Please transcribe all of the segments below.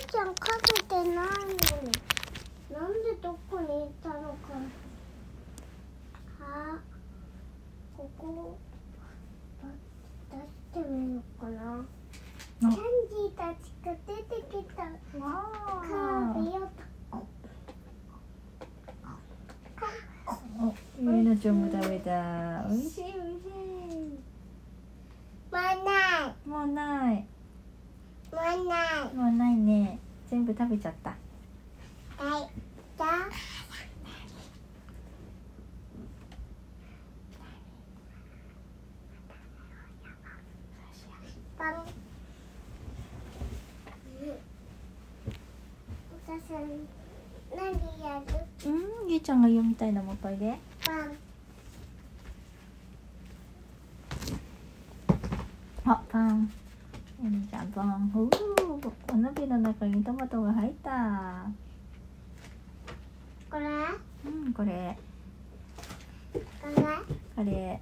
ーちゃんかけてないのになんでどこに行ったのかあ。ここ出してみようかなキャンディーたちが出てきたカービィをゆいなちゃんも食べたおいしいおいしいもうないもうないもうないもうないね。全部食べちゃった。はいじゃあパンお母さん何やる？うんゆいちゃんが読みたいのもっといでパンあパンゆみちゃんパンふうお鍋の中にトマトが入ったこれうんこれこれ？これ？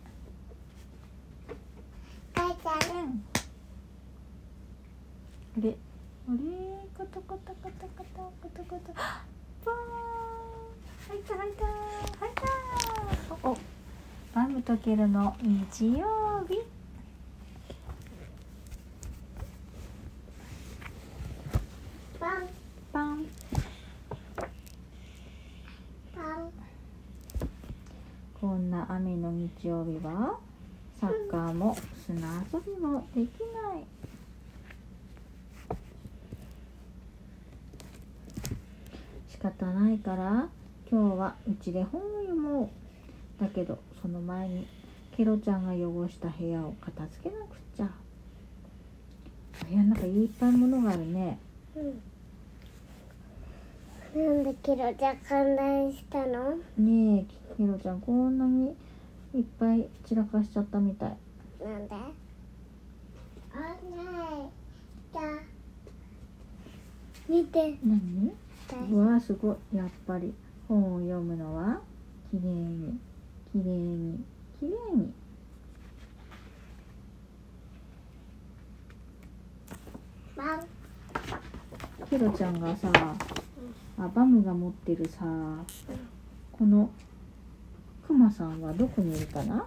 母ちゃんうん。あれ？あれ？コトコトコトコトコトコトパーン。入った入った。入った。おおバム溶けるの。日曜日パンパンパンこんな雨の日曜日はサッカーも砂遊びもできない。仕方ないから今日はうちで本を読もう。だけどその前にケロちゃんが汚した部屋を片付けなくっちゃ。部屋の中いっぱい物があるね。うん。なんでキロちゃん観覧したの？ねえケロちゃんこんなにいっぱい散らかしちゃったみたい。なんで？あないじゃあ見て。何？うわあすごいやっぱり。本を読むのは？きれいに。きれいに。きれいに。パンケロちゃんがさあバムが持ってるさこのクマさんはどこにいるかな？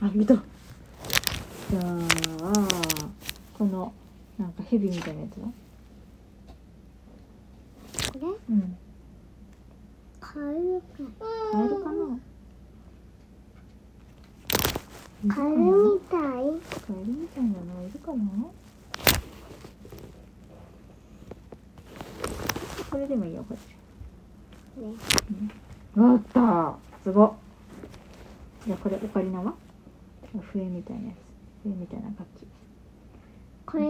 あいた。じゃあこのなんかヘビみたいなやつは？これ？うん。カエルか。カエルかな？カエルみたい。カエルみたいなのいるかな？これでもいいよこっち。ねあった。すごっ。じゃあこれオカリナは？笛みたいなやつ。笛みたいな楽器。これ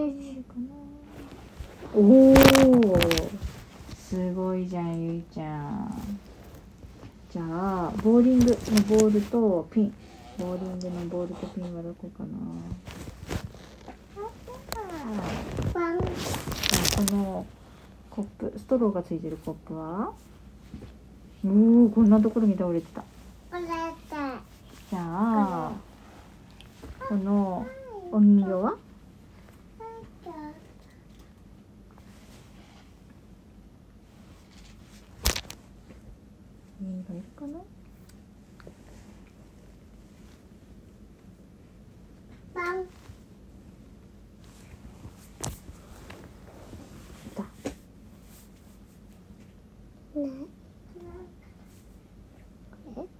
おおすごいじゃんゆいちゃん。じゃあボーリングのボールとピン。ボーリングのボールとピンはどこかな？あこのコップストローがついてるコップは？おおこんなところに倒れてた。じゃあこのお人形は人形いるかな？パンいたね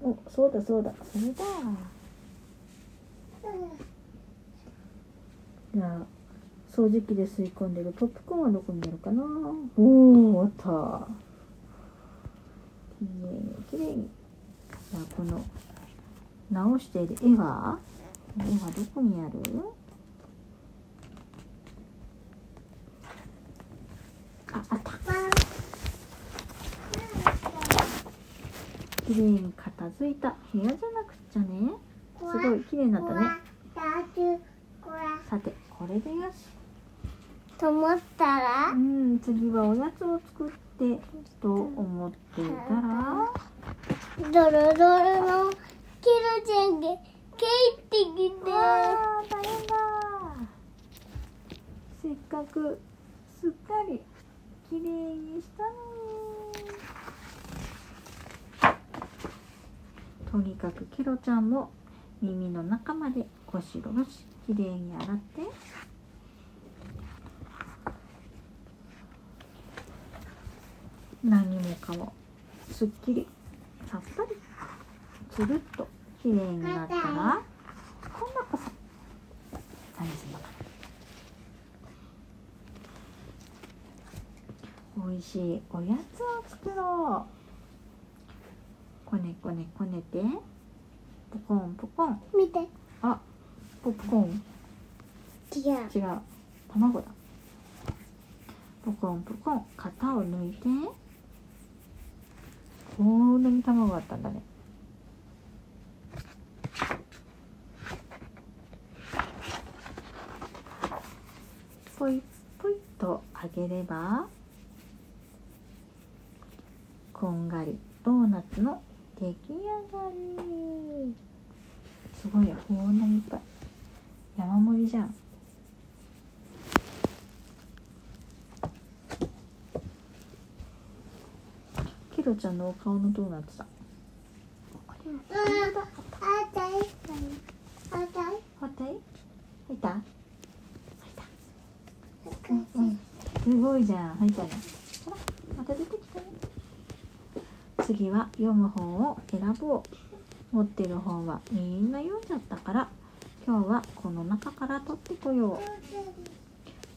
おそうだそうだ。それだ。じゃあ掃除機で吸い込んでるポップコーンはどこにあるかな？おおあった。きれいにきれい。にじゃあこの直している絵は？絵はどこにある？ああった。きれいに片付いた部屋じゃなくっちゃね。すごいきれいになったね。さてこれでよし。と思ったら？うん次はおやつを作ってと思っていたら。ドロドロのキロちゃんが帰って。きてあー大変だせっかくすっかりきれいにしたねとにかくケロちゃんも耳の中までゴシゴシきれいに洗って。何もかもすっきりさっぱりつるっときれいになったら今度こそ何するのかな美味しいおやつを作ろう。こねこねこねて。ポコンポコン。見て。あポップコーン。違う。違う。卵だ。ポコンポコン。型を抜いて。こんなに卵あったんだね。ポイポイと揚げればこんがりドーナツの出来上がり。すごいよこんなにいっぱい。山盛りじゃん。ケロちゃんのお顔のドーナツだすごいじゃん。入ったね。また出て。きたね次は読む本を選ぼう。持ってる本はみんな読んじゃったから今日はこの中から取ってこよう。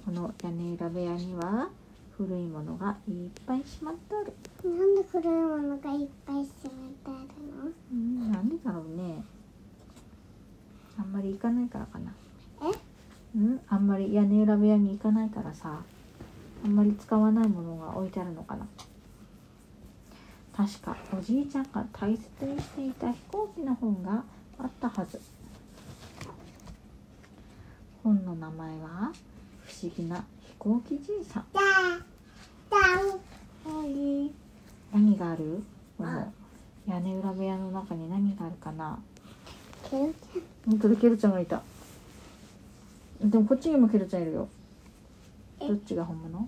この屋根裏部屋には古いものがいっぱいしまってある。なんで古いものがいっぱいしまってあるの？うんなんでだろうね。あんまり行かないからかな。え？うんあんまり屋根裏部屋に行かないからさあんまり使わないものが置いてあるのかな確かおじいちゃんが大切にしていた飛行機の本があったはず。本の名前は「不思議な飛行機じいさん。だだん」はい何がある？この屋根裏部屋の中に何があるかな？ケロち本当だケルちゃんがいた。でもこっちにもケルちゃんいるよ。どっちが本物？こ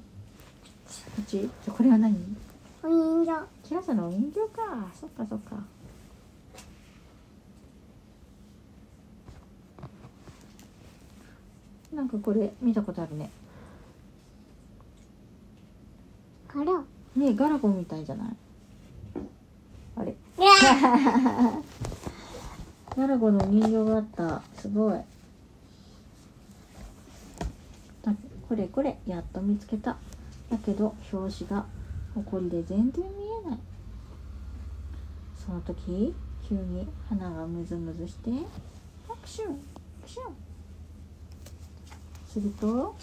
っち？じゃこれは何？お人形。ケルちゃんのお人形か。そっかそっか。なんかこれ見たことあるね。からねガラゴンみたいじゃない？あれ。ガラゴンの人形があった。すごい。あこれこれ。やっと見つけた。だけど表紙がほこりで全然見えない。その時急に鼻がムズムズしてアクションアクションすると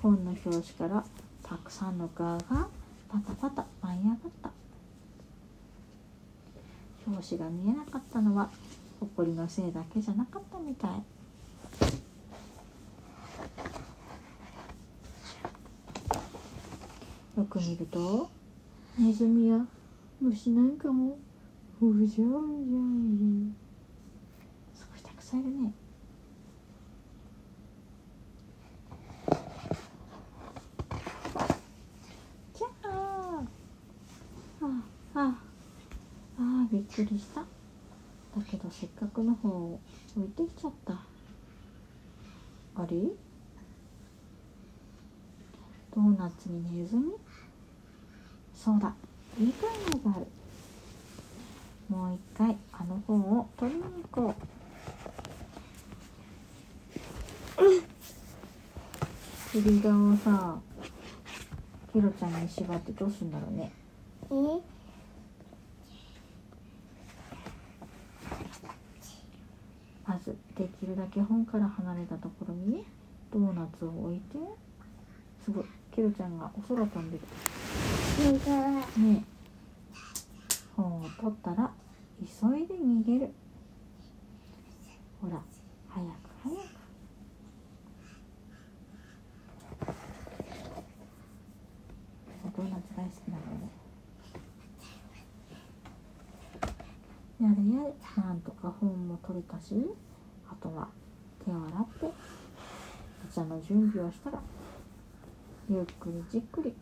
本の表紙からたくさんのガーがパタパタ舞い上がった。表紙が見えなかったのはほこりのせいだけじゃなかったみたい。よく見るとネズミや虫なんかも。うじゃうじゃいるすごいたくさんいるね。じゃあ。ああ。ああびっくりした。だけどせっかくの方を置いてきちゃった。あれ？ドーナツにネズミ？そうだ。いい考えがある。もう一回あの本を取りに行こう。釣り竿をさヒロちゃんに縛ってどうすんだろうね。え？まずできるだけ本から離れたところにねドーナツを置いて。すごいケロちゃんがお空飛んでる。ね。本を取ったら急いで逃げる。ほら早く早く。ドーナツ大好きなのねやれやれ。なんとか本も取れたしあとは手を洗ってお茶の準備をしたらゆっくりじっくり。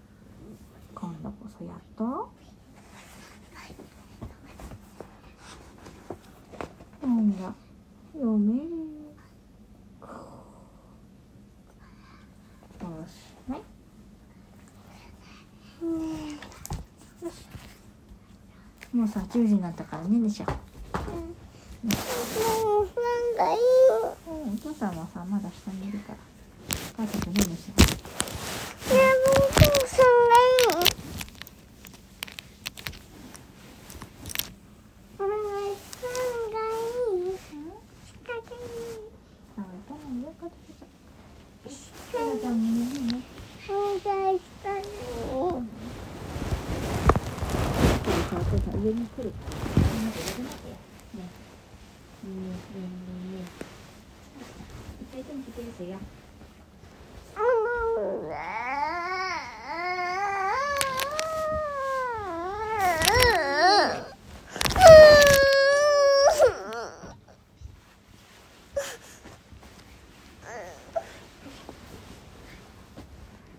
今度こそやっと。本が読める。よし。もうさ10時になったからねでしょもうなん。かいいうん。お父さんはさまだ下にいるから。お母さんとねでしょいやもうお父さんがいいお願いさんがいい下がいいあ、歌もよかったじゃん。ちゃんもいいね。お願いしたいこれさ、お父さん上に来る。待って、待って、待って。ね。ねえ、ねえ、ねえ、ねえ。一回天気来るよ。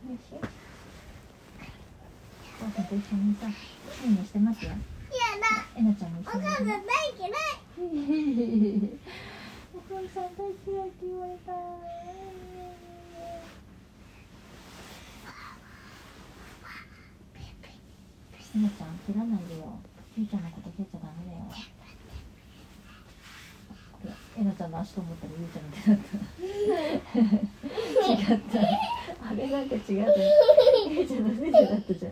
よしよし。お父さんと一緒にさ、いいねしてますよ。えなちゃんも一緒に。お母さん大嫌いって言われた。えなちゃん、切らないでよ。ゆうちゃんのこと蹴っちゃダメだよ。これ、えなちゃんの足と思ったらゆうちゃんの手だった。違った。あれなんか違った。ゆうちゃんの手だったじゃん。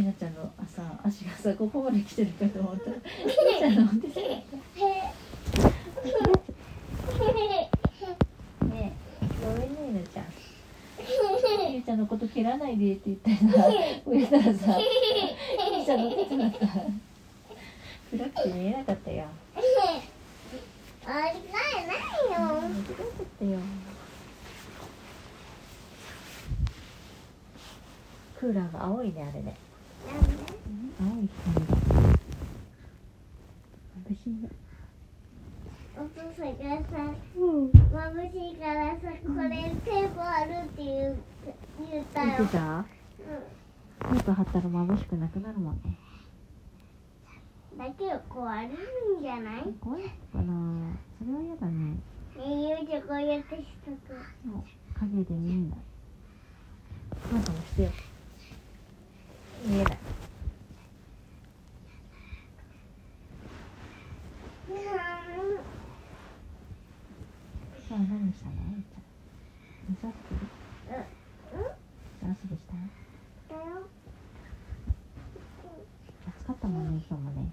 えなちゃんの朝足がさここまで来てるかと思ったらえなちゃんの手だった。ねえ、ごめんね、えなちゃん。ゆうちゃんのこと蹴らないでって言ったらさ、上からさ、ゆうちゃんの手だった。暗くて見えなかったよ。あれないないよ。間違えちゃったよ。クーラーが青いね、あれね。青い光が。眩しいね。お父さんがさ、うん。眩しいからさ、これテープあるって言う言ったよ。見てた？テープ貼ったら眩しくなくなるもんね。うん、だけど壊れるんじゃない？ね怖いかなそれは嫌だね。ゆうちゃんこうやってしとく。もう影で見えない。なんかもしてよ。見えない。さあ何したの。水遊びうん？水遊びした。暑かったもんね、今日もね。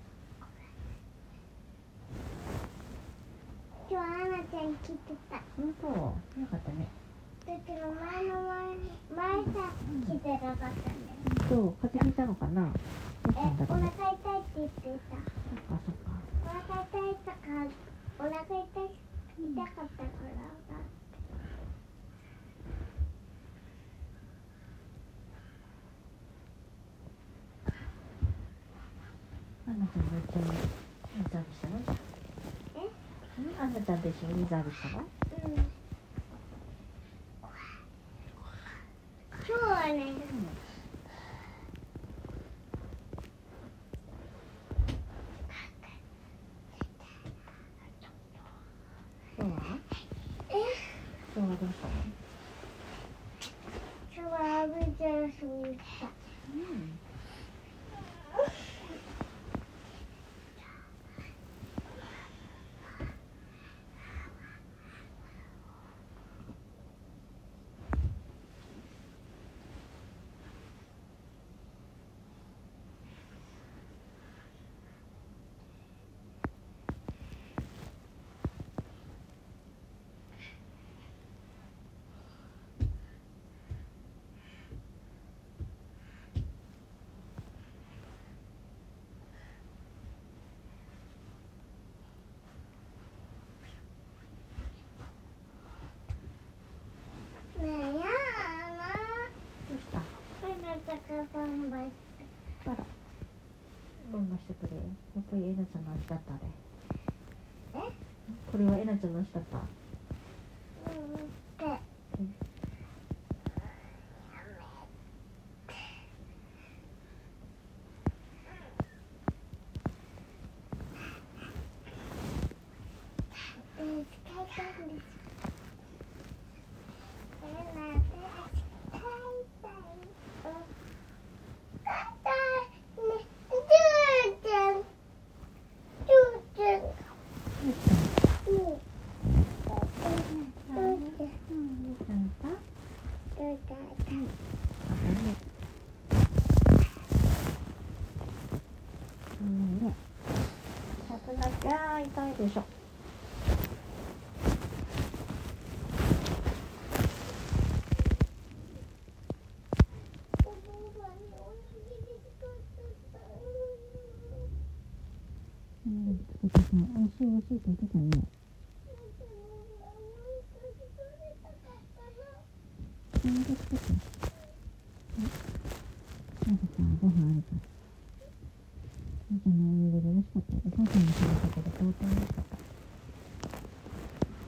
今日アナちゃん来てた。本当よかったね。だけど前の前前さ来てなかったんだよ。そう、風邪ひいたのかなどうしたえ、お腹んだろうね。痛いって言ってた。そっかそっか。腹痛か、ったから。アンナちゃんと一緒に水浴びしたの？え？うんアンナちゃんと一緒に水浴びしたのうん。今日はね、今日はえ、今日はどうしたの今日はアブジャースに来た。うんねえ、やだな。どうしたこれだから頑張って。あらどんなしてくれやっぱりえなちゃんの味だったあれえ？これはえなちゃんの味だったうん、で、うんね。さすがじゃあ痛いでしょ。うん、つけてた。美味しい美味しいって言ってたね。なん。かさ、ご飯あるから。みたいなお湯で美味しかった。お母さん。も食べたけど、相当美味しかった。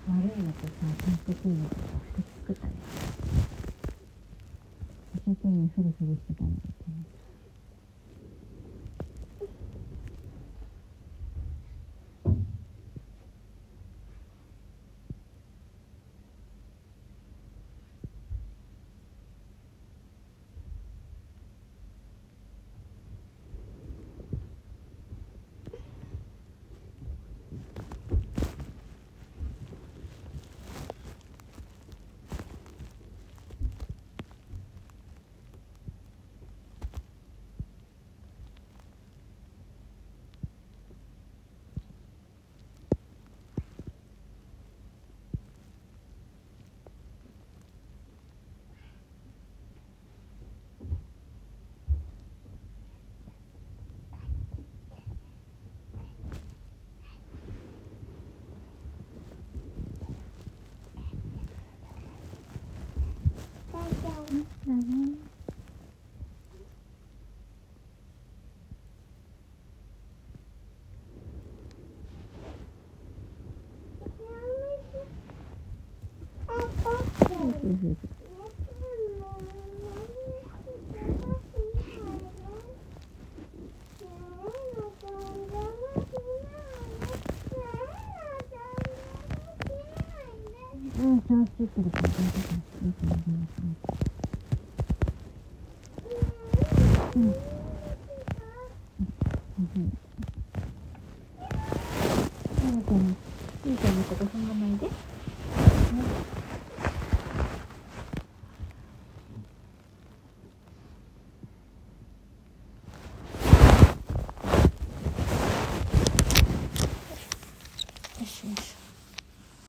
悪いのとさ、ちゃん。と食うのとさ、2つ作ったね。一生懸命フリフリしてたのに。だね。そ